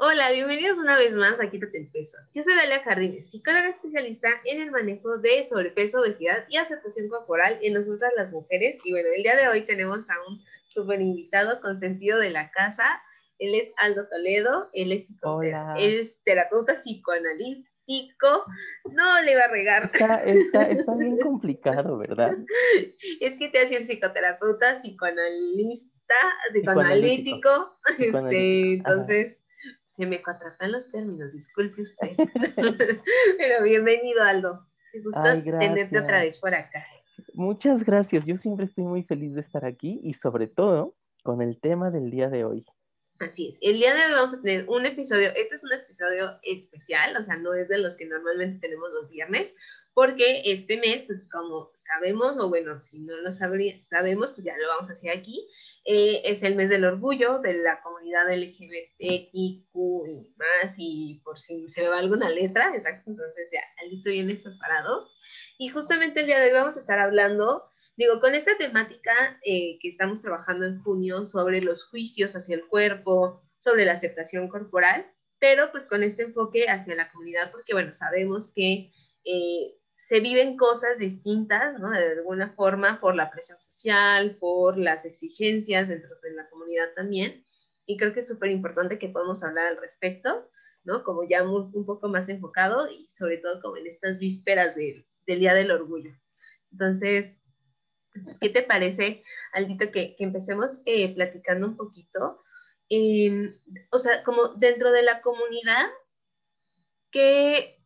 Hola, bienvenidos una vez más a Quítate el Peso. Yo soy Dalia Jardines, psicóloga especialista en el manejo de sobrepeso, obesidad y aceptación corporal en nosotras las mujeres. Y bueno, el día de hoy tenemos a un súper invitado con sentido de la casa. Él es Aldo Toledo, él es, él es terapeuta psicoanalítico. No le va a regar. Está, está, está bien complicado, ¿verdad? es que te hace un psicoterapeuta, psicoanalista, psicoanalítico. Este, entonces se me atrapan los términos, disculpe usted. Pero bienvenido, Aldo. Me gusta tenerte otra vez por acá. Muchas gracias. Yo siempre estoy muy feliz de estar aquí y sobre todo con el tema del día de hoy. Así es. El día de hoy vamos a tener un episodio, este es un episodio especial, o sea, no es de los que normalmente tenemos los viernes, porque este mes, pues como sabemos, o bueno, si no lo sabría, sabemos, pues ya lo vamos a hacer aquí, eh, es el mes del orgullo de la comunidad LGBTIQ y más, y por si se me va alguna letra, exacto, entonces ya, Alito viene preparado. Y justamente el día de hoy vamos a estar hablando, digo, con esta temática eh, que estamos trabajando en junio sobre los juicios hacia el cuerpo, sobre la aceptación corporal, pero pues con este enfoque hacia la comunidad, porque bueno, sabemos que eh, se viven cosas distintas, ¿no? De alguna forma por la presión social, por las exigencias dentro de la comunidad también. Y creo que es súper importante que podamos hablar al respecto, ¿no? Como ya un, poco más enfocado y sobre todo como en estas vísperas del Día del Orgullo. Entonces, ¿qué te parece, Aldito, que, que empecemos eh, platicando un poquito? Em, o sea, como dentro de la comunidad, ¿qué,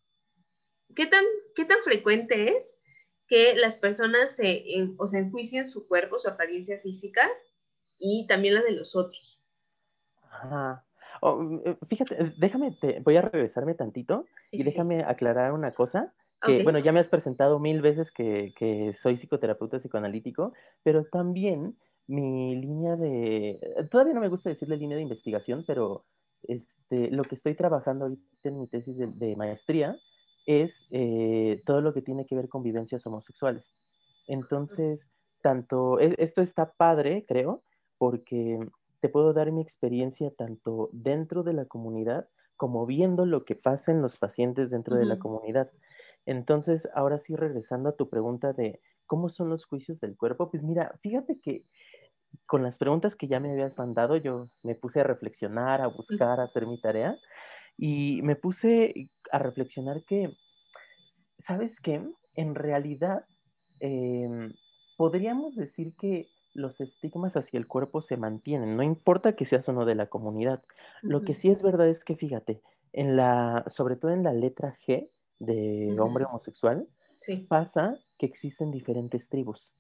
¿qué tan, qué tan frecuente es que las personas se, o se enjuicien su cuerpo, su apariencia física y también la de los otros? Ajá. Oh, eh, fíjate, déjame, te, voy a regresarme tantito y déjame aclarar una cosa. Que, bueno, ya me has presentado mil veces que, que, soy psicoterapeuta psicoanalítico, pero también mi línea de, todavía no me gusta decirle línea de investigación, pero este, lo que estoy trabajando ahorita en mi tesis de, de maestría es eh, todo lo que tiene que ver con vivencias homosexuales. Entonces, tanto, e, esto está padre, creo, porque te puedo dar mi experiencia tanto dentro de la comunidad como viendo lo que pasa en los pacientes dentro de la comunidad. Entonces, ahora sí, regresando a tu pregunta de cómo son los juicios del cuerpo, pues mira, fíjate que con las preguntas que ya me habías mandado, yo me puse a reflexionar, a buscar, a hacer mi tarea y me puse a reflexionar que, ¿sabes qué? En realidad, em, podríamos decir que los estigmas hacia el cuerpo se mantienen, no importa que seas uno de la comunidad. Lo que sí es verdad es que, fíjate, en la, sobre todo en la letra G de hombre homosexual, pasa que existen diferentes tribus.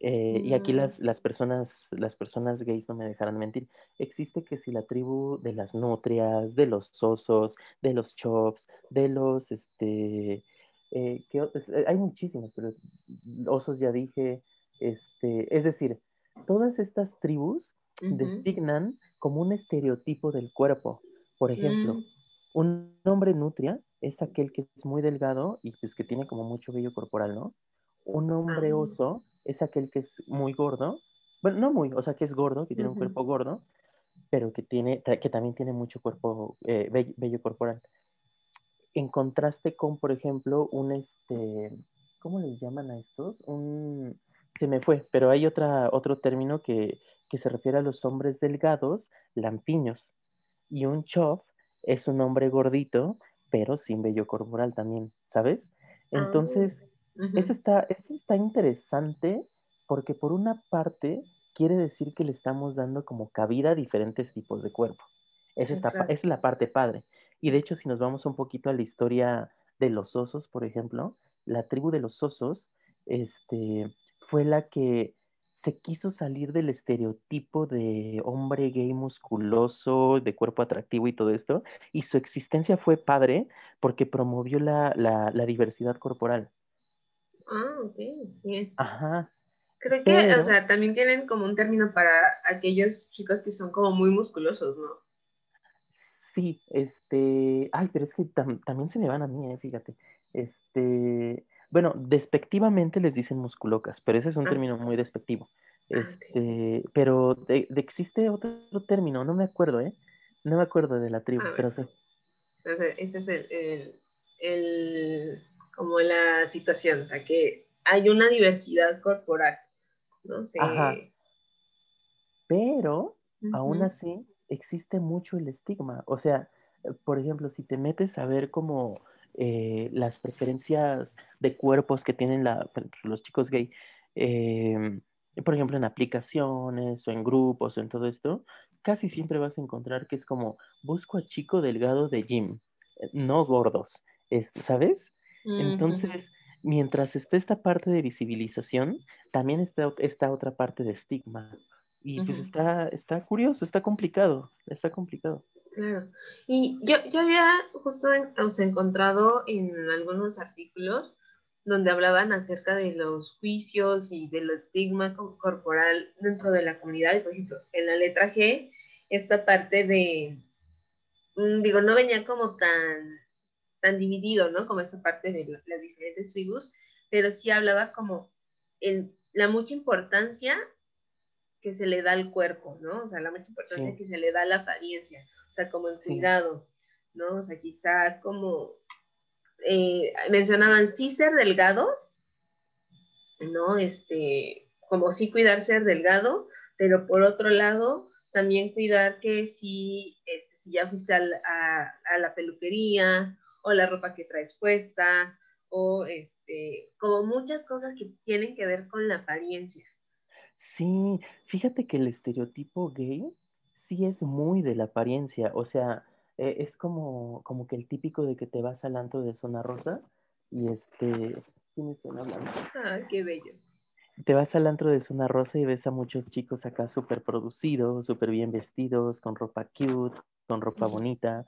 Eh, y aquí las, las, personas, las personas gays no me dejarán mentir. Existe que si la tribu de las nutrias, de los osos, de los chops, de los, este, eh, que, eh, hay muchísimos, pero osos ya dije, este, es decir, todas estas tribus designan como un estereotipo del cuerpo. Por ejemplo, mm. un hombre nutria es aquel que es muy delgado y pues que tiene como mucho vello corporal, ¿no? Un hombre ah. oso es aquel que es muy gordo, bueno, no muy, o sea, que es gordo, que tiene un cuerpo gordo, pero que, tiene, que también tiene mucho cuerpo, eh, bello, corporal. En contraste con, por ejemplo, un, este, ¿cómo les llaman a estos? Un, se me fue, pero hay otra, otro término que, que se refiere a los hombres delgados, lampiños. Y un chop es un hombre gordito, pero sin vello corporal también, ¿sabes? Ah, Entonces, esto, está, esto está interesante porque por una parte quiere decir que le estamos dando como cabida a diferentes tipos de cuerpo. Esa, está, es la parte padre. Y de hecho, si nos vamos un poquito a la historia de los osos, por ejemplo, la tribu de los osos este, fue la que se quiso salir del estereotipo de hombre gay musculoso, de cuerpo atractivo y todo esto, y su existencia fue padre porque promovió la, la diversidad corporal. Ah, ok, bien. Ajá. Creo que, o sea, también tienen como un término para aquellos chicos que son como muy musculosos, ¿no? Sí, este, ay, pero es que también se me van a mí, eh, fíjate. Este, bueno, despectivamente les dicen musculocas, pero ese es un ah. término muy despectivo. Ah, este, pero de, existe otro, término, no me acuerdo, ¿eh? No me acuerdo de la tribu, Ah, pero sí. Entonces, ese es el, el, el- como la situación, o sea, que hay una diversidad corporal, ¿no? Se- Ajá. Pero aún así existe mucho el estigma. O sea, por ejemplo, si te metes a ver como eh, las preferencias de cuerpos que tienen la- los chicos gay, eh, por ejemplo, en aplicaciones o en grupos o en todo esto, casi siempre vas a encontrar que es como, busco a chico delgado de gym, eh, no gordos, es- ¿sabes? Entonces, mientras esté esta parte de visibilización, también está esta otra parte de estigma. Y pues está, está curioso, está complicado, está complicado. Claro. Y yo, yo había justo en- encontrado en algunos artículos donde hablaban acerca de los juicios y del estigma co- corporal dentro de la comunidad. Por ejemplo, en la letra G, esta parte de, mm, digo, no venía como tan, tan dividido, ¿no? Como esa parte de la- las diferentes tribus, pero sí hablaba como el, la mucha importancia que se le da al cuerpo, ¿no? O sea, la mucha importancia Sí. que se le da a la apariencia, sea, como el Sí. cuidado, ¿no? O sea, quizás como eh, mencionaban sí ser delgado, ¿no? Este, como sí cuidar ser delgado, pero por otro lado, también cuidar que si, este, si ya fuiste a, a la peluquería o la ropa que traes puesta o este, como muchas cosas que tienen que ver con la apariencia. Sí, fíjate que el estereotipo gay sí es muy de la apariencia, o sea, eh, es como, como que el típico de que te vas al antro de zona rosa y este, ¿quién están hablando? Ah, qué bello. Te vas al antro de zona rosa y ves a muchos chicos acá súper producidos, súper bien vestidos, con ropa cute, con ropa bonita.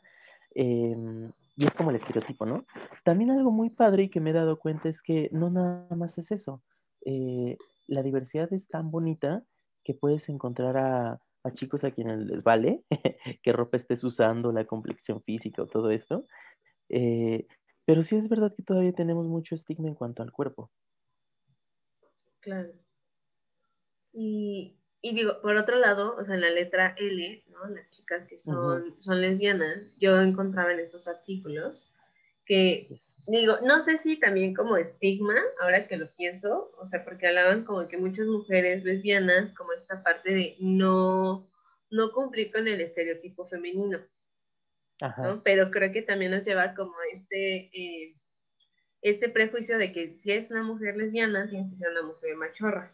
em, y es como el estereotipo, ¿no? También algo muy padre y que me he dado cuenta es que no nada más es eso. Eh, la diversidad es tan bonita que puedes encontrar a, a chicos a quienes les vale qué ropa estés usando, la complexión física o todo esto. Eh, pero sí es verdad que todavía tenemos mucho estigma en cuanto al cuerpo. Claro. Y, y digo, por otro lado, o sea, en la letra L, ¿no? Las chicas que son, son lesbianas, yo encontraba en estos artículos que, digo, no sé si también como estigma, ahora que lo pienso, o sea, porque hablaban como que muchas mujeres lesbianas, como esta parte de no, no cumplir con el estereotipo femenino, Ajá. ¿no? Pero creo que también nos lleva como este, eh, este prejuicio de que si es una mujer lesbiana, tiene que ser una mujer machorra,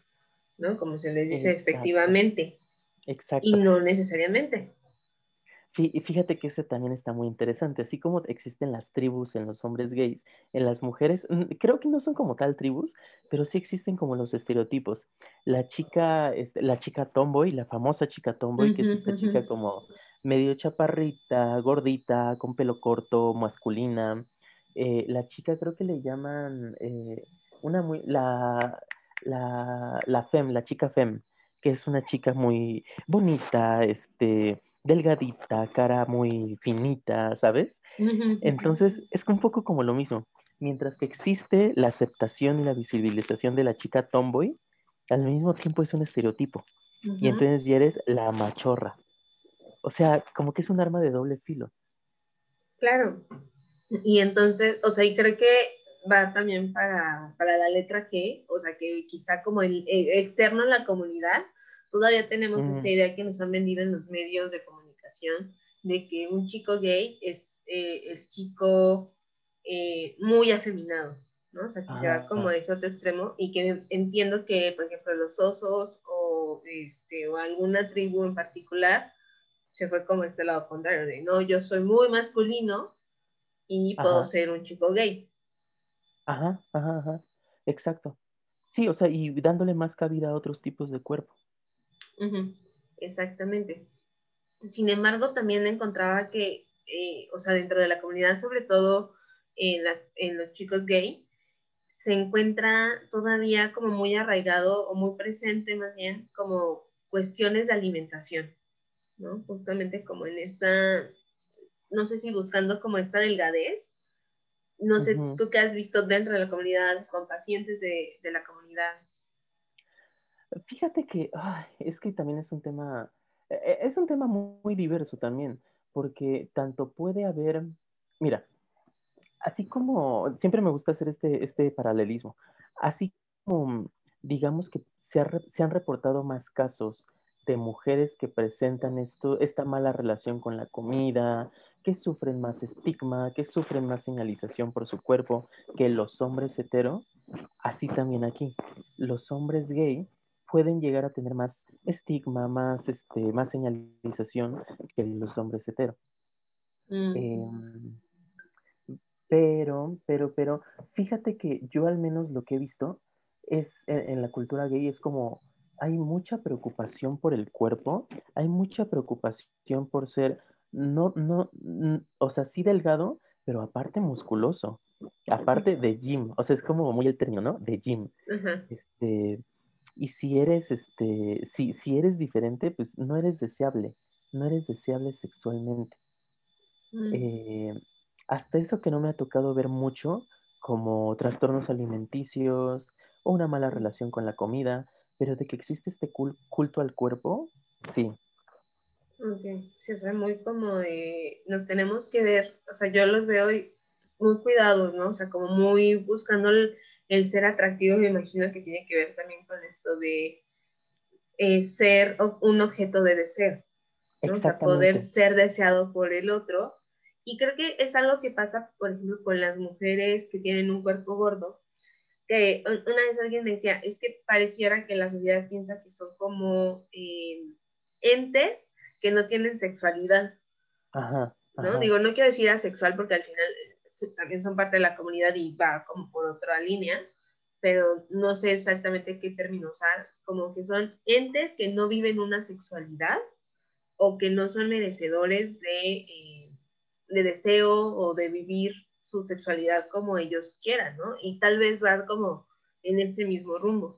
¿no? Como se les dice efectivamente, Exacto. y no necesariamente. Sí, y fíjate que ese también está muy interesante. Así como existen las tribus en los hombres gays, en las mujeres, creo que no son como tal tribus, pero sí existen como los estereotipos. La chica, este, la chica tomboy, la famosa chica tomboy, que es esta chica como medio chaparrita, gordita, con pelo corto, masculina. Eh, la chica creo que le llaman eh, una muy, la, la, la fem, la chica fem, que es una chica muy bonita, este, delgadita, cara muy finita, ¿sabes? Entonces es un poco como lo mismo. Mientras que existe la aceptación y la visibilización de la chica tomboy, al mismo tiempo es un estereotipo. Y entonces ya eres la machorra. O sea, como que es un arma de doble filo. Claro. Y entonces, o sea, y creo que va también para, para la letra G, o sea, que quizá como el, eh, externo a la comunidad, todavía tenemos Mm. esta idea que nos han vendido en los medios de comunicación de que un chico gay es eh, el chico eh, muy afeminado, ¿no? O sea, que se va Ajá. como a ese otro extremo y que entiendo que, por ejemplo, los osos o, este, o alguna tribu en particular se fue como este lado contrario, de no, yo soy muy masculino y puedo Ajá. ser un chico gay. Ajá, ajá, ajá. Exacto. Sí, o sea, y dándole más cabida a otros tipos de cuerpo. Exactamente. Sin embargo, también encontraba que, eh, o sea, dentro de la comunidad, sobre todo en, las, en los chicos gay, se encuentra todavía como muy arraigado o muy presente más bien como cuestiones de alimentación, ¿no? Justamente como en esta, no sé si buscando como esta delgadez, no sé, tú qué has visto dentro de la comunidad, con pacientes de, de la comunidad. Fíjate que ay, es que también es un tema, es un tema muy, muy diverso también, porque tanto puede haber, mira, así como, siempre me gusta hacer este, este paralelismo, así como digamos que se, han reportado más casos de mujeres que presentan esto, esta mala relación con la comida, que sufren más estigma, que sufren más señalización por su cuerpo que los hombres hetero, así también aquí. Los hombres gay pueden llegar a tener más estigma, más, este, más señalización que los hombres hetero. Mm. Em, pero, pero, pero, fíjate que yo al menos lo que he visto es en, la cultura gay es como hay mucha preocupación por el cuerpo, hay mucha preocupación por ser no, no, o sea, sí delgado, pero aparte musculoso, aparte de gym, o sea, es como muy el término, ¿no? De gym. Este, y si eres, este, si, si eres diferente, pues no eres deseable, no eres deseable sexualmente. Mm. Eh, hasta eso que no me ha tocado ver mucho, como trastornos alimenticios o una mala relación con la comida, pero de que existe este culto al cuerpo, sí. Ok, sí, o sea, muy como de, nos tenemos que ver, o sea, yo los veo muy cuidados, ¿no? O sea, como muy buscando el, ser atractivo, me imagino que tiene que ver también con esto de eh, ser un objeto de deseo, ¿no? O sea, poder ser deseado por el otro y creo que es algo que pasa, por ejemplo, con las mujeres que tienen un cuerpo gordo, que una vez alguien me decía, es que pareciera que la sociedad piensa que son como eh, entes que no tienen sexualidad. Ajá, ¿no? Digo, no quiero decir asexual porque al final también son parte de la comunidad y va como por otra línea, pero no sé exactamente qué término usar, como que son entes que no viven una sexualidad o que no son merecedores de... Eh, de deseo o de vivir su sexualidad como ellos quieran, ¿no? Y tal vez va como en ese mismo rumbo.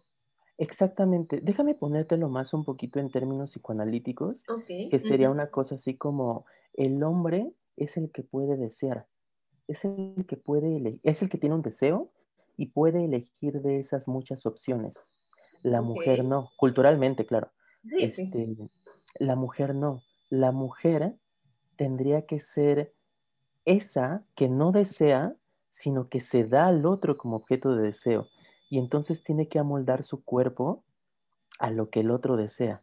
Exactamente. Déjame ponértelo más un poquito en términos psicoanalíticos, que sería una cosa así como el hombre es el que puede desear, es el que puede es el que tiene un deseo y puede elegir de esas muchas opciones. La mujer no, culturalmente, claro. este, La mujer no. La mujer tendría que ser esa que no desea, sino que se da al otro como objeto de deseo. Y entonces tiene que amoldar su cuerpo a lo que el otro desea.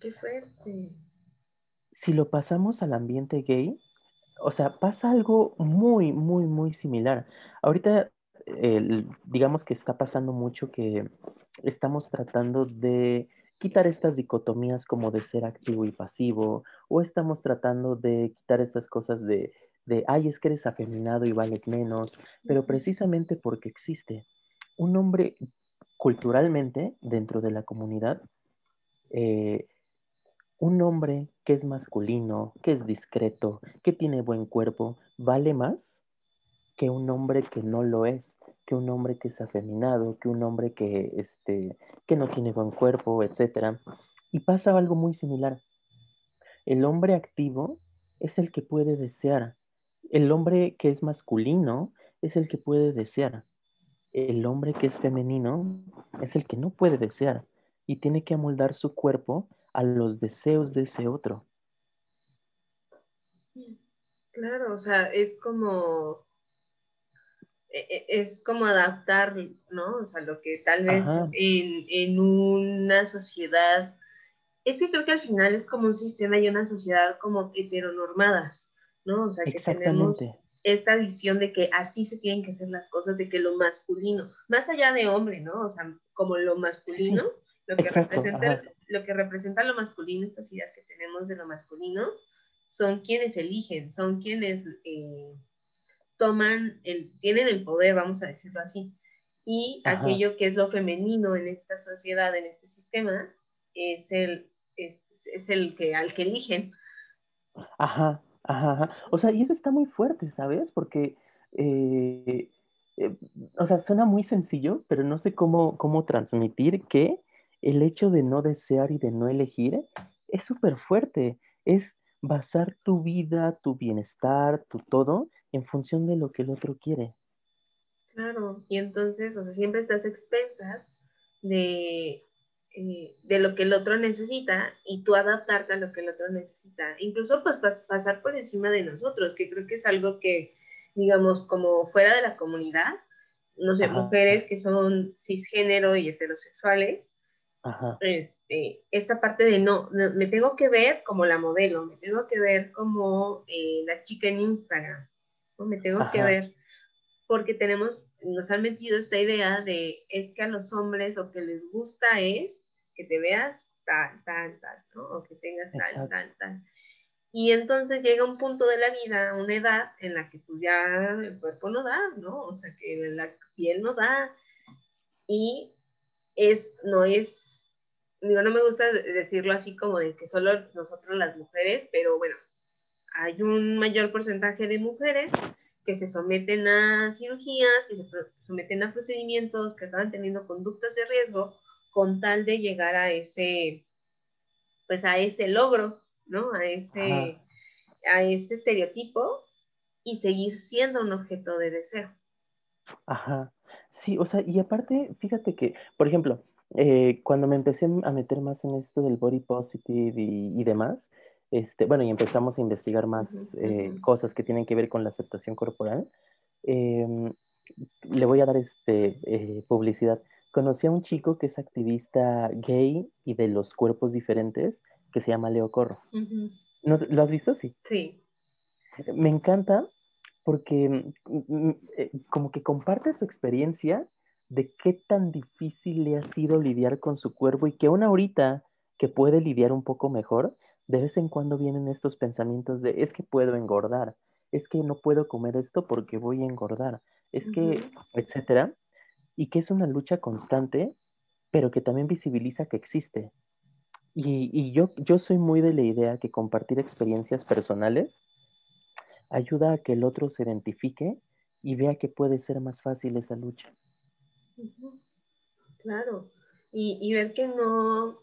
Qué fuerte. Si lo pasamos al ambiente gay, o sea, pasa algo muy, muy, muy similar. Ahorita, digamos que está pasando mucho que estamos tratando de quitar estas dicotomías como de ser activo y pasivo, o estamos tratando de quitar estas cosas de de, ay, es que eres afeminado y vales menos, pero precisamente porque existe un hombre culturalmente dentro de la comunidad, eh, un hombre que es masculino, que es discreto, que tiene buen cuerpo, vale más que un hombre que no lo es, que un hombre que es afeminado, que un hombre que, este, que no tiene buen cuerpo, etc. Y pasa algo muy similar. El hombre activo es el que puede desear, el hombre que es masculino es el que puede desear. El hombre que es femenino es el que no puede desear y tiene que amoldar su cuerpo a los deseos de ese otro. Claro, o sea, es como e, e, es como adaptar, ¿no? O sea, lo que tal vez en, en, una sociedad, es que creo que al final es como un sistema y una sociedad como heteronormadas, ¿no? O sea, que tenemos esta visión de que así se tienen que hacer las cosas, de que lo masculino, más allá de hombre, ¿no? O sea, como lo masculino, lo, que representa, lo que representa lo masculino, estas ideas que tenemos de lo masculino, son quienes eligen, son quienes eh, toman, el, tienen el poder, vamos a decirlo así. Y aquello que es lo femenino en esta sociedad, en este sistema, es el, es, es el que al que eligen. Ajá, Ajá, O sea, y eso está muy fuerte, ¿sabes? Porque, eh, eh, o sea, suena muy sencillo, pero no sé cómo, cómo transmitir que el hecho de no desear y de no elegir es súper fuerte. Es basar tu vida, tu bienestar, tu todo en función de lo que el otro quiere. Claro, y entonces, o sea, siempre estás expensas de eh, de lo que el otro necesita y tú adaptarte a lo que el otro necesita. Incluso pues pasar por encima de nosotros, que creo que es algo que, digamos, como fuera de la comunidad, no sé, mujeres que son cisgénero y heterosexuales, Este, esta parte de no, me tengo que ver como la modelo, me tengo que ver como eh, la chica en Instagram, me tengo que ver, porque tenemos, nos han metido esta idea de es que a los hombres lo que les gusta es que te veas tal, tal, tal, ¿no? O que tengas tal, tal, tal. Y entonces llega un punto de la vida, una edad en la que tú ya el cuerpo no da, ¿no? O sea, que la piel no da. Y es, no es, digo, no me gusta decirlo así como de que solo nosotros las mujeres, pero bueno, hay un mayor porcentaje de mujeres que se someten a cirugías, que se someten a procedimientos, que acaban teniendo conductas de riesgo con tal de llegar a ese, pues a ese logro, ¿no? A ese, a ese estereotipo y seguir siendo un objeto de deseo. Ajá. Sí, o sea, y aparte, fíjate que, por ejemplo, eh, cuando me empecé a meter más en esto del body positive y, demás, este, bueno, y empezamos a investigar más eh, cosas que tienen que ver con la aceptación corporal, em, le voy a dar este, eh, publicidad conocí a un chico que es activista gay y de los cuerpos diferentes, que se llama Leo Corro. ¿Lo has visto? Sí. Sí. Me encanta porque mm, mm, eh, como que comparte su experiencia de qué tan difícil le ha sido lidiar con su cuerpo y que aún ahorita que puede lidiar un poco mejor, de vez en cuando vienen estos pensamientos de es que puedo engordar, es que no puedo comer esto porque voy a engordar, es que, etcétera y que es una lucha constante, pero que también visibiliza que existe. Y, yo, yo soy muy de la idea que compartir experiencias personales ayuda a que el otro se identifique y vea que puede ser más fácil esa lucha. Claro, y, y, ver que no,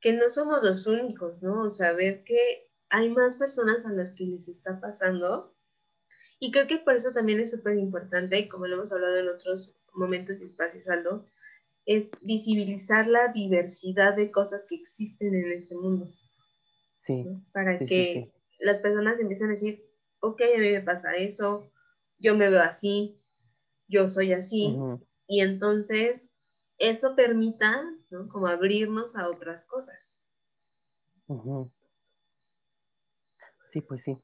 que no somos los únicos, ¿no? O sea, ver que hay más personas a las que les está pasando y creo que por eso también es súper importante, y como lo hemos hablado en otros momentos y espacios, Aldo, es visibilizar la diversidad de cosas que existen en este mundo. Sí. Para que las personas empiecen a decir, ok, a mí me pasa eso, yo me veo así, yo soy así, y entonces eso permita, ¿no? Como abrirnos a otras cosas. Sí, pues sí.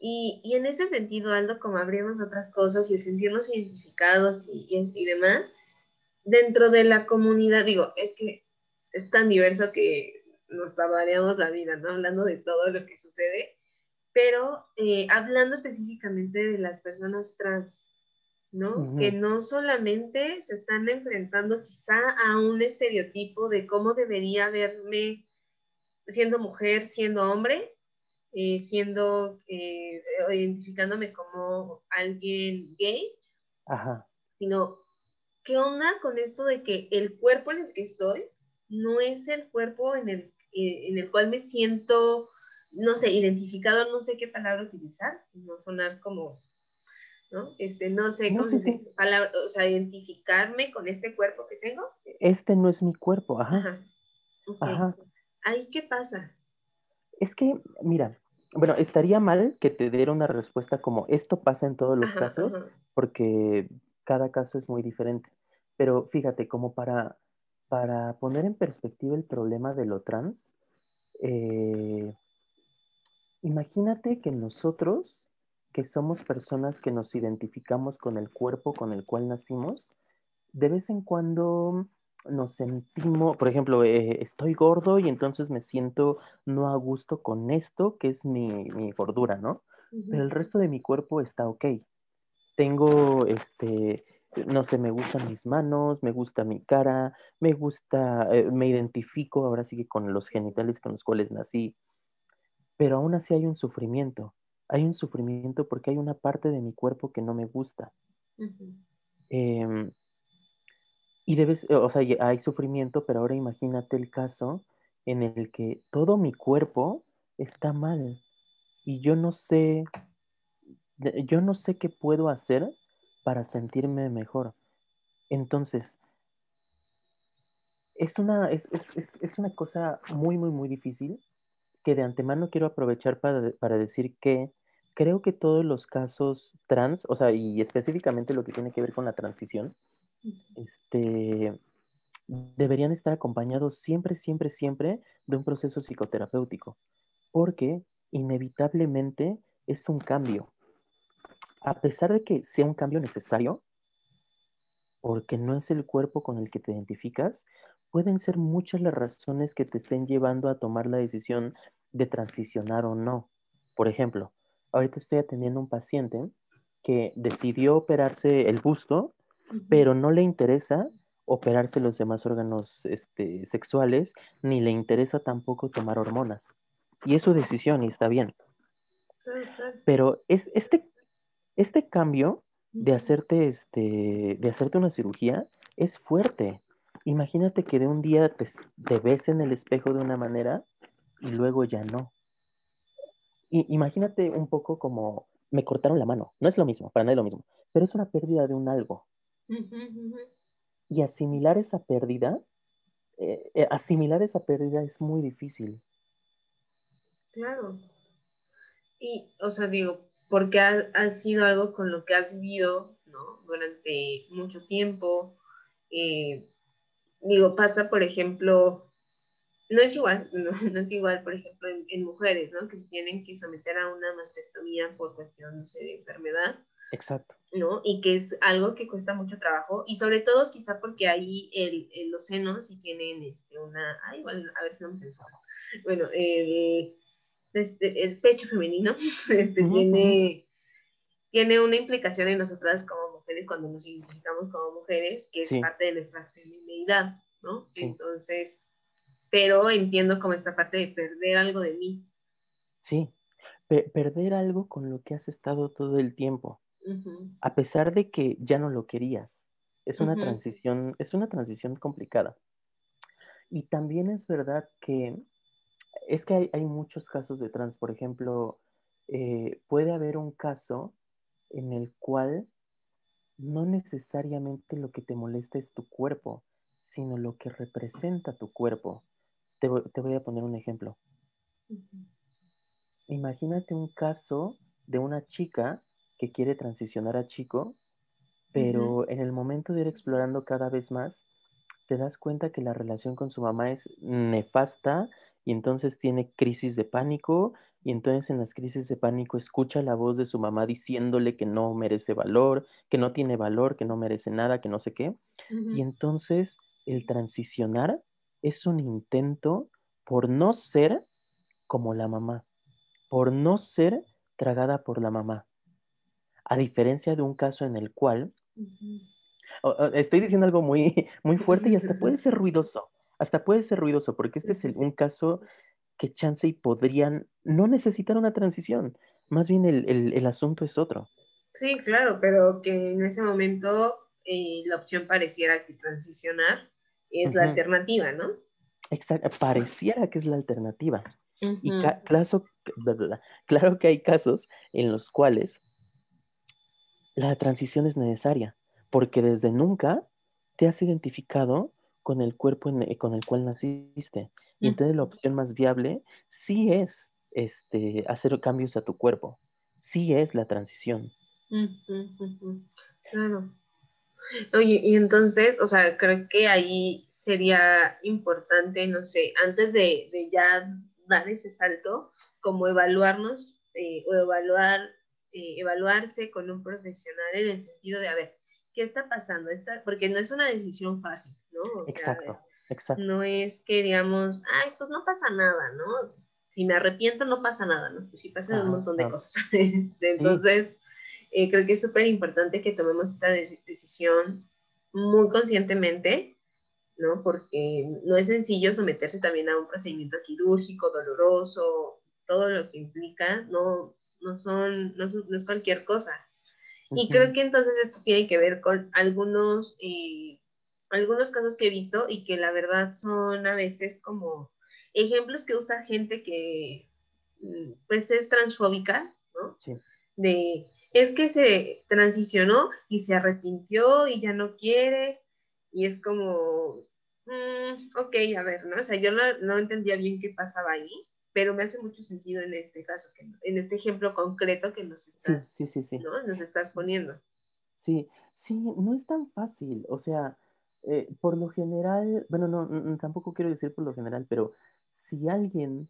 Y, y, en ese sentido, Aldo, como abrirnos otras cosas y el sentirnos identificados y, y, demás, dentro de la comunidad, digo, es que es tan diverso que nos tabareamos la vida, ¿no? Hablando de todo lo que sucede, pero eh, hablando específicamente de las personas trans, ¿no? Que no solamente se están enfrentando quizá a un estereotipo de cómo debería verme siendo mujer, siendo hombre, eh, siendo, eh, identificándome como alguien gay, sino, ¿qué onda con esto de que el cuerpo en el que estoy no es el cuerpo en el, eh, en el cual me siento, no sé, identificado, no sé qué palabra utilizar, no sonar como, ¿no? Este, no sé, no, Palabra, o sea, identificarme con este cuerpo que tengo. Este no es mi cuerpo, ajá. Ajá. Ahí, ¿qué pasa? Es que, mira, bueno, estaría mal que te diera una respuesta como esto pasa en todos los casos, porque cada caso es muy diferente. Pero fíjate, como para, para poner en perspectiva el problema de lo trans, eh, imagínate que nosotros, que somos personas que nos identificamos con el cuerpo con el cual nacimos, de vez en cuando nos sentimos, por ejemplo, eh, estoy gordo y entonces me siento no a gusto con esto, que es mi, gordura, ¿no? Pero el resto de mi cuerpo está ok. Tengo, este, no sé, me gustan mis manos, me gusta mi cara, me gusta, eh, me identifico ahora sí que con los genitales con los cuales nací. Pero aún así hay un sufrimiento. Hay un sufrimiento porque hay una parte de mi cuerpo que no me gusta. Y debes, o sea, hay sufrimiento, pero ahora imagínate el caso en el que todo mi cuerpo está mal y yo no sé, yo no sé qué puedo hacer para sentirme mejor. Entonces, es una, es, una cosa muy, muy, muy difícil que de antemano quiero aprovechar para, para decir que creo que todos los casos trans, o sea, y específicamente lo que tiene que ver con la transición, este, deberían estar acompañados siempre, siempre, siempre de un proceso psicoterapéutico, porque inevitablemente es un cambio. A pesar de que sea un cambio necesario, porque no es el cuerpo con el que te identificas, pueden ser muchas las razones que te estén llevando a tomar la decisión de transicionar o no. Por ejemplo, ahorita estoy atendiendo a un paciente que decidió operarse el busto, pero no le interesa operarse los demás órganos este, sexuales, ni le interesa tampoco tomar hormonas. Y es su decisión y está bien. Pero es este, este cambio de hacerte, este, de hacerte una cirugía es fuerte. Imagínate que de un día te, te ves en el espejo de una manera y luego ya no. Y, imagínate un poco como me cortaron la mano. No es lo mismo, para nada es lo mismo, pero es una pérdida de un algo. Y asimilar esa pérdida, eh, eh, asimilar esa pérdida es muy difícil. Claro. Y, o sea, digo, porque ha, sido algo con lo que has vivido, ¿no? Durante mucho tiempo. Eh, digo, pasa, por ejemplo, no es igual, no, es igual, por ejemplo, en, mujeres, ¿no? Que se tienen que someter a una mastectomía por cuestión, no sé, de enfermedad. Exacto. ¿No? Y que es algo que cuesta mucho trabajo, y sobre todo quizá porque ahí el, los senos sí tienen este, una, ah, igual, a ver si no me Bueno, el, este, el pecho femenino este, tiene, tiene una implicación en nosotras como mujeres cuando nos identificamos como mujeres, que es parte de nuestra feminidad, ¿no? Entonces, pero entiendo como esta parte de perder algo de mí. Sí, perder algo con lo que has estado todo el tiempo, a pesar de que ya no lo querías. Es una transición, es una transición complicada. Y también es verdad que es que hay, muchos casos de trans. Por ejemplo, eh, puede haber un caso en el cual no necesariamente lo que te molesta es tu cuerpo, sino lo que representa tu cuerpo. Te, voy a poner un ejemplo. Imagínate un caso de una chica que quiere transicionar a chico, pero en el momento de ir explorando cada vez más, te das cuenta que la relación con su mamá es nefasta y entonces tiene crisis de pánico y entonces en las crisis de pánico escucha la voz de su mamá diciéndole que no merece valor, que no tiene valor, que no merece nada, que no sé qué. Y entonces el transicionar es un intento por no ser como la mamá, por no ser tragada por la mamá. A diferencia de un caso en el cual, estoy diciendo algo muy, muy fuerte y hasta puede ser ruidoso, hasta puede ser ruidoso, porque este es un caso que chance y podrían no necesitar una transición, más bien el, asunto es otro. Sí, claro, pero que en ese momento eh, la opción pareciera que transicionar es la alternativa, ¿no? Exacto, pareciera que es la alternativa. Y claro que hay casos en los cuales la transición es necesaria, porque desde nunca te has identificado con el cuerpo con el cual naciste. Y entonces la opción más viable sí es este, hacer cambios a tu cuerpo, sí es la transición. Claro. Oye, y entonces, o sea, creo que ahí sería importante, no sé, antes de, ya dar ese salto, como evaluarnos eh, o evaluar, eh, evaluarse con un profesional en el sentido de, a ver, ¿qué está pasando? Está, porque no es una decisión fácil, ¿no? exacto, exacto. No es que digamos, ay, pues no pasa nada, ¿no? Si me arrepiento no pasa nada, ¿no? Pues sí pasan un montón de cosas. Entonces, eh, creo que es súper importante que tomemos esta decisión muy conscientemente, ¿no? Porque no es sencillo someterse también a un procedimiento quirúrgico, doloroso, todo lo que implica, no, no, son, no, es cualquier cosa. Y creo que entonces esto tiene que ver con algunos, eh, algunos casos que he visto y que la verdad son a veces como ejemplos que usa gente que mm, pues es transfóbica, ¿no? Sí. De, es que se transicionó y se arrepintió y ya no quiere y es como, Mm, ok, a ver, ¿no? O sea, yo no, entendía bien qué pasaba ahí, pero me hace mucho sentido en este caso, en este ejemplo concreto que nos estás, sí, sí, sí, ¿no? Nos estás poniendo. Sí, sí, no es tan fácil, o sea, eh, por lo general, bueno, no, tampoco quiero decir por lo general, pero si alguien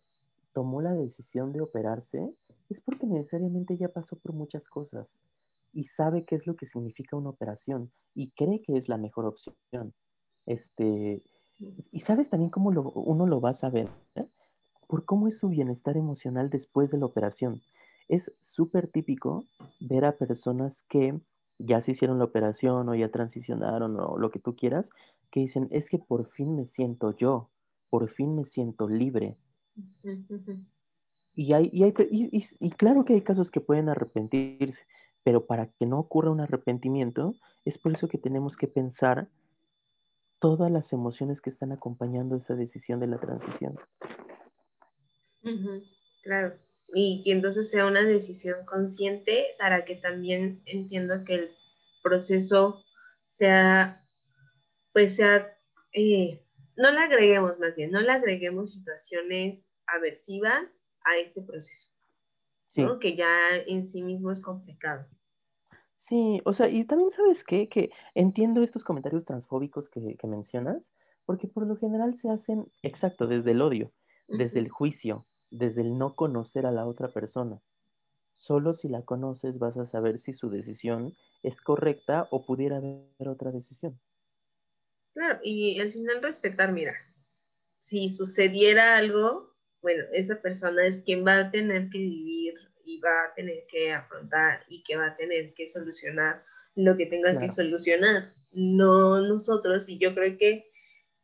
tomó la decisión de operarse, es porque necesariamente ya pasó por muchas cosas y sabe qué es lo que significa una operación y cree que es la mejor opción. Este, y sabes también cómo uno lo va a saber, ¿eh? Por cómo es su bienestar emocional después de la operación. Es súper típico ver a personas que ya se hicieron la operación o ya transicionaron o lo que tú quieras, que dicen, es que por fin me siento yo, por fin me siento libre. Y, hay, y, hay, y, claro que hay casos que pueden arrepentirse, pero para que no ocurra un arrepentimiento, es por eso que tenemos que pensar todas las emociones que están acompañando esa decisión de la transición. Claro. Y que entonces sea una decisión consciente para que también entienda que el proceso sea, pues sea, eh, no le agreguemos más bien, no le agreguemos situaciones aversivas a este proceso, ¿no? que ya en sí mismo es complicado. Sí, o sea, y también sabes qué, que entiendo estos comentarios transfóbicos que, que mencionas, porque por lo general se hacen, exacto, desde el odio, desde el juicio, desde el no conocer a la otra persona. Solo si la conoces vas a saber si su decisión es correcta o pudiera haber otra decisión. Claro, y al final respetar, mira, si sucediera algo, bueno, esa persona es quien va a tener que vivir y va a tener que afrontar y que va a tener que solucionar lo que tenga que solucionar, no nosotros. Y yo creo que,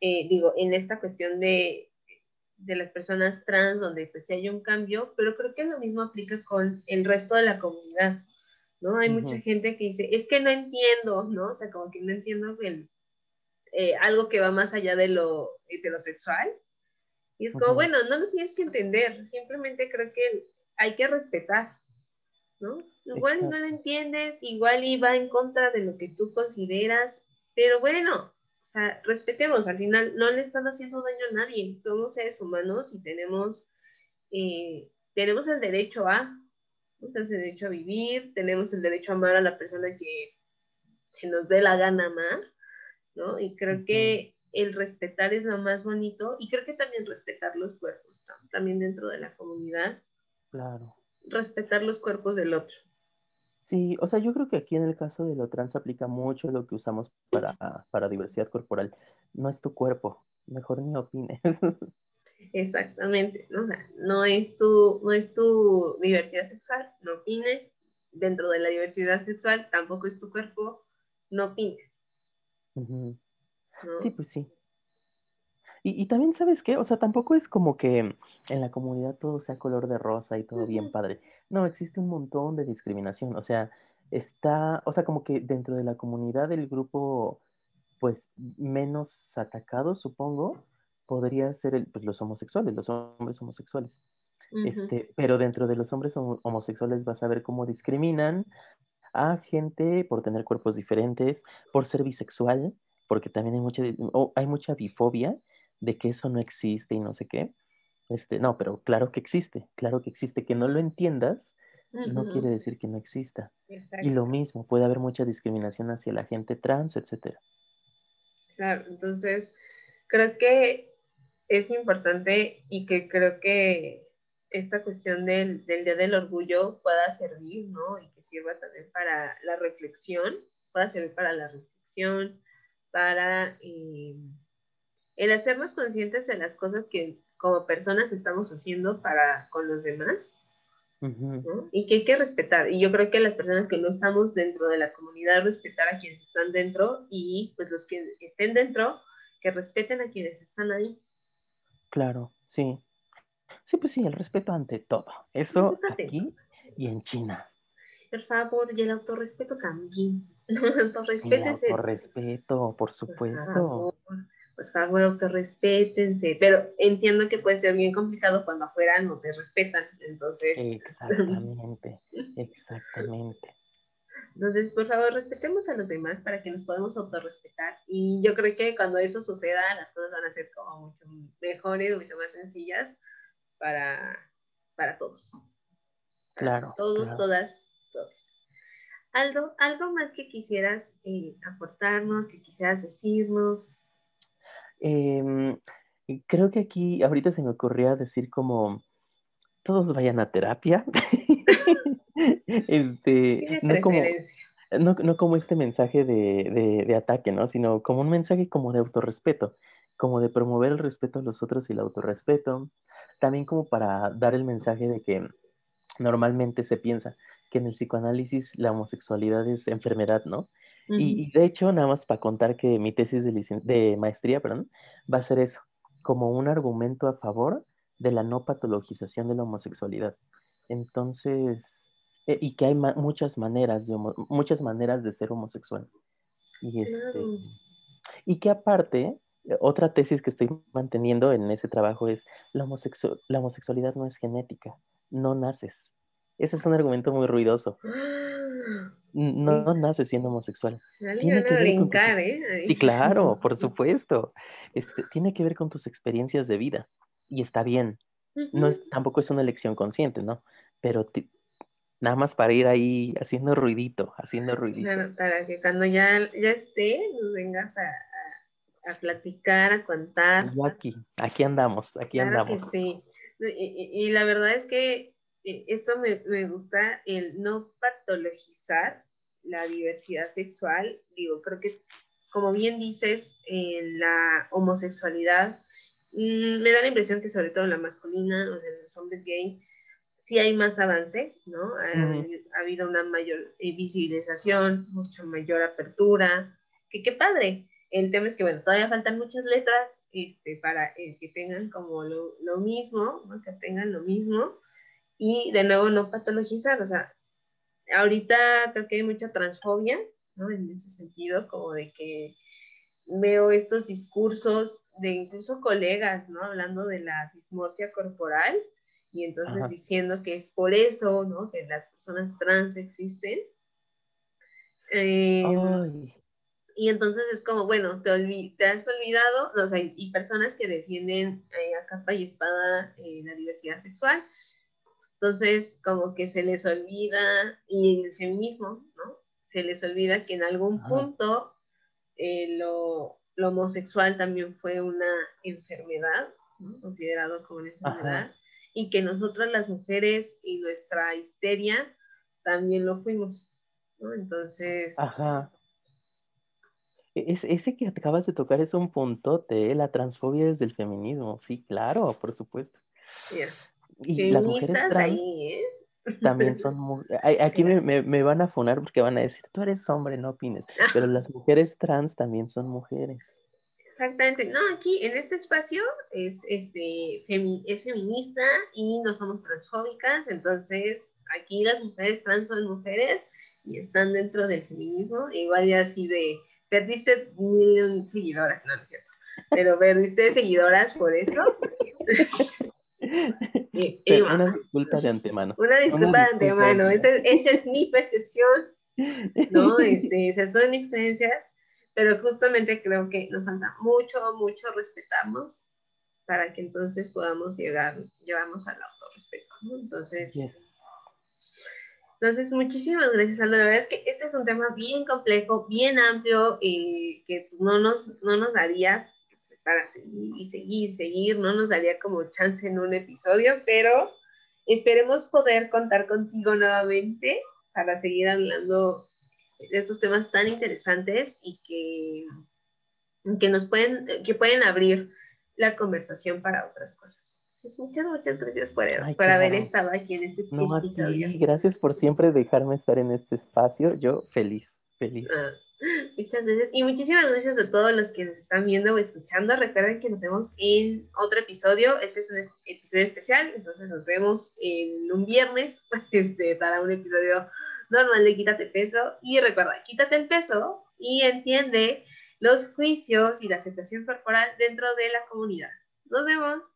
eh, digo, en esta cuestión de de las personas trans, donde pues sí hay un cambio, pero creo que lo mismo aplica con el resto de la comunidad, ¿no? Hay mucha gente que dice, es que no entiendo, ¿no? O sea, como que no entiendo el, eh, algo que va más allá de lo heterosexual. Y es como, bueno, no lo tienes que entender, simplemente creo que hay que respetar, ¿no? Igual no lo entiendes, igual iba en contra de lo que tú consideras, pero bueno, o sea, respetemos, al final no le están haciendo daño a nadie, somos seres humanos y tenemos, eh, tenemos el derecho a, tenemos el derecho a vivir, tenemos el derecho a amar a la persona que se nos dé la gana amar, ¿no? Y creo que el respetar es lo más bonito y creo que también respetar los cuerpos, también dentro de la comunidad. Claro. Respetar los cuerpos del otro. Sí, o sea, yo creo que aquí en el caso de lo trans aplica mucho lo que usamos para, para diversidad corporal. No es tu cuerpo, mejor ni opines. Exactamente, o sea, no es tu, no es tu diversidad sexual, no opines. Dentro de la diversidad sexual tampoco es tu cuerpo, no opines. Sí, pues sí. Y, y, también, ¿sabes qué? O sea, tampoco es como que en la comunidad todo sea color de rosa y todo bien padre. No, existe un montón de discriminación. O sea, está, o sea, como que dentro de la comunidad del grupo, pues, menos atacado, supongo, podría ser el, pues, los homosexuales, los hombres homosexuales. este, pero dentro de los hombres homosexuales vas a ver cómo discriminan a gente por tener cuerpos diferentes, por ser bisexual, porque también hay mucha, hay mucha bifobia de que eso no existe y no sé qué. Este, no, pero claro que existe, claro que existe. Que no lo entiendas no quiere decir que no exista. Y lo mismo, puede haber mucha discriminación hacia la gente trans, etc. Claro, entonces creo que es importante y que creo que esta cuestión del, Día del Orgullo pueda servir, ¿no? Y que sirva también para la reflexión, pueda servir para la reflexión, para eh, el hacernos conscientes de las cosas que como personas estamos haciendo para con los demás y que hay que respetar. Y yo creo que las personas que no estamos dentro de la comunidad, respetar a quienes están dentro y pues los que estén dentro, que respeten a quienes están ahí. Claro, sí. Sí, pues sí, el respeto ante todo. Eso aquí y en China. Por favor, y el autorrespeto también. El autorrespeto, por supuesto por favor, respétense, pero entiendo que puede ser bien complicado cuando afuera no te respetan, entonces... Exactamente, exactamente. Entonces, por favor, respetemos a los demás para que nos podamos autorrespetar. Y yo creo que cuando eso suceda, las cosas van a ser como mucho mejores, mucho más sencillas para, para todos. Claro. Todos, todas, todos. Aldo, ¿algo más que quisieras eh, aportarnos, que quisieras decirnos? Em, creo que aquí ahorita se me ocurría decir como todos vayan a terapia. este, no, como, no, como, este mensaje de, de, ataque, ¿no? Sino como un mensaje como de autorrespeto, como de promover el respeto a los otros y el autorrespeto. También como para dar el mensaje de que normalmente se piensa que en el psicoanálisis la homosexualidad es enfermedad, ¿no? Y, de hecho, nada más para contar que mi tesis de, de maestría, perdón, va a ser eso, como un argumento a favor de la no patologización de la homosexualidad. Entonces, eh, y que hay muchas maneras de muchas maneras de ser homosexual. Y, este, y que aparte, eh, otra tesis que estoy manteniendo en ese trabajo es la, la homosexualidad no es genética, no naces. Ese es un argumento muy ruidoso. No, naces siendo homosexual. Tiene que brincar, ¿eh? Sí, claro, por supuesto. Este, tiene que ver con tus experiencias de vida y está bien. No es, tampoco es una elección consciente, ¿no? Pero nada más para ir ahí haciendo ruidito, haciendo ruidito. Claro, para que cuando ya, ya esté, nos vengas a, a, platicar, a contar. aquí, aquí andamos, aquí andamos. sí. Y, y, la verdad es que eh, esto me, me gusta, el no patologizar la diversidad sexual. Digo, creo que, como bien dices, en la homosexualidad Mm, me da la impresión que sobre todo en la masculina o en los hombres gay sí hay más avance, ¿no? Ha, habido una mayor eh, visibilización, mucho mayor apertura, que qué padre. El tema es que, bueno, todavía faltan muchas letras este, para eh, que tengan como lo, lo mismo, ¿no? que tengan lo mismo, y de nuevo no patologizar, o sea, ahorita creo que hay mucha transfobia, ¿no? En ese sentido, como de que veo estos discursos de incluso colegas, ¿no? Hablando de la dismorfia corporal y entonces diciendo que es por eso, ¿no? Que las personas trans existen. Em, y entonces es como, bueno, te, te has olvidado, o sea, y personas que defienden eh, a capa y espada eh, la diversidad sexual. Entonces, como que se les olvida, y el feminismo, ¿no? Se les olvida que en algún punto eh, lo, homosexual también fue una enfermedad, considerado como una enfermedad, y que nosotras las mujeres y nuestra histeria también lo fuimos. Entonces... Ajá. E, es, ese que acabas de tocar es un puntote, la transfobia desde el feminismo, sí, claro, por supuesto. Y las mujeres ahí, ¿eh? también son aquí me, van a funar porque van a decir, tú eres hombre, no opines, pero las mujeres trans también son mujeres. Exactamente, no, aquí en este espacio es, este, es feminista y no somos transfóbicas, entonces aquí las mujeres trans son mujeres y están dentro del feminismo, igual ya así de, perdiste mil seguidoras, no, no es cierto, pero perdiste seguidoras por eso. una disculpa de antemano. Una disculpa, de antemano, esa, es mi percepción, ¿no? Este, esas son mis creencias, pero justamente creo que nos falta mucho, mucho respetarnos para que entonces podamos llegar, llevamos al autorrespeto, ¿no? Entonces... Entonces, muchísimas gracias, Aldo. La verdad es que este es un tema bien complejo, bien amplio, y que no nos, no nos daría para seguir y seguir, seguir, no nos daría como chance en un episodio, pero esperemos poder contar contigo nuevamente para seguir hablando de estos temas tan interesantes y que, que nos pueden, que pueden abrir la conversación para otras cosas. Muchas, muchas gracias por, haber estado aquí en este episodio. gracias por siempre dejarme estar en este espacio. Yo feliz, feliz. Ah. Muchas gracias. Y muchísimas gracias a todos los que nos están viendo o escuchando. Recuerden que nos vemos en otro episodio. Este es un episodio especial, entonces nos vemos en un viernes este, para un episodio normal de Quítate Peso. Y recuerda, quítate el peso y entiende los juicios y la aceptación corporal dentro de la comunidad. Nos vemos.